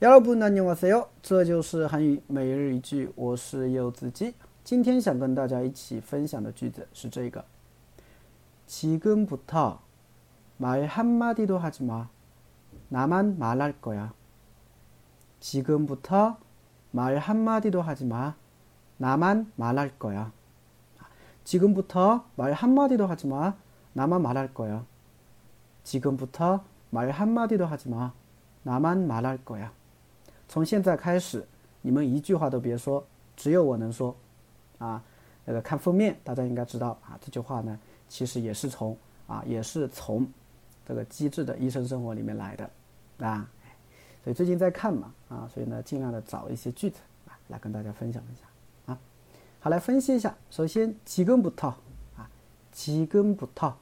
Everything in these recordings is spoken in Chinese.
여러분 안녕하세요. 这就是韩语每日一句我是柚子鸡今天想跟大家一起分享的句子是这个 지금부터 말 한마디도 하지 마. 나만 말할 거야. 지금부터 말 한마디도 하지 마. 나만 말할 거야. 지금부터 말 한마디도 하지 마. 나만 말할 거야. 지금부터 말 한마디도 하지 마. 나만 말할 거야. 从现在开始，你们一句话都别说，只有我能说，啊，那个看封面，大家应该知道啊，这句话呢，其实也是从啊，也是从这个机智的医生生活里面来的，啊，所以最近在看嘛，啊，所以呢，尽量的找一些句子啊，来跟大家分享分享，啊，好，来分析一下，首先几根不套啊，几根不套，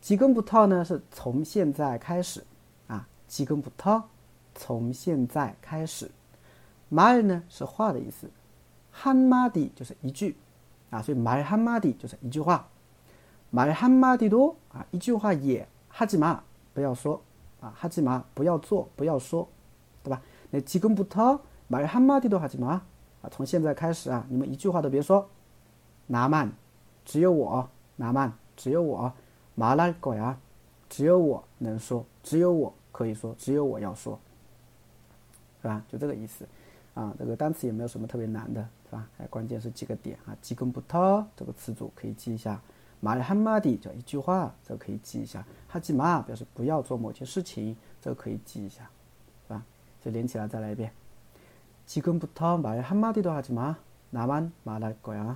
几根不套呢，是从现在开始，啊，几根不套。从现在开始，말呢是话的意思，한마디就是一句啊，所以말한마디就是一句话，말한마디도啊一句话也하지 마， 不要说啊，하지 마， 不要做，不要说，对吧？那지금부터말한마디도하지 마， 啊，从现在开始啊，你们一句话都别说，나 만， 只有我，나 만， 只有我，말할거 야， 只有我能说，只有我可以说，只有我要说。 是吧？就这个意思，啊，这个单词也没有什么特别难的，是吧？哎，关键是几个点啊，几根不套这个词组可以记一下，马里汉马迪叫一句话，这个可以记一下，哈基马表示不要做某件事情，这个可以记一下，是吧？就连起来再来一遍，几根不套马里汉马迪都哈基马，나만말할거 야，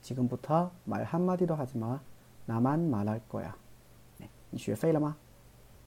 几根不套马里汉马迪都哈基马，나만말할 거 야， 你学会了吗？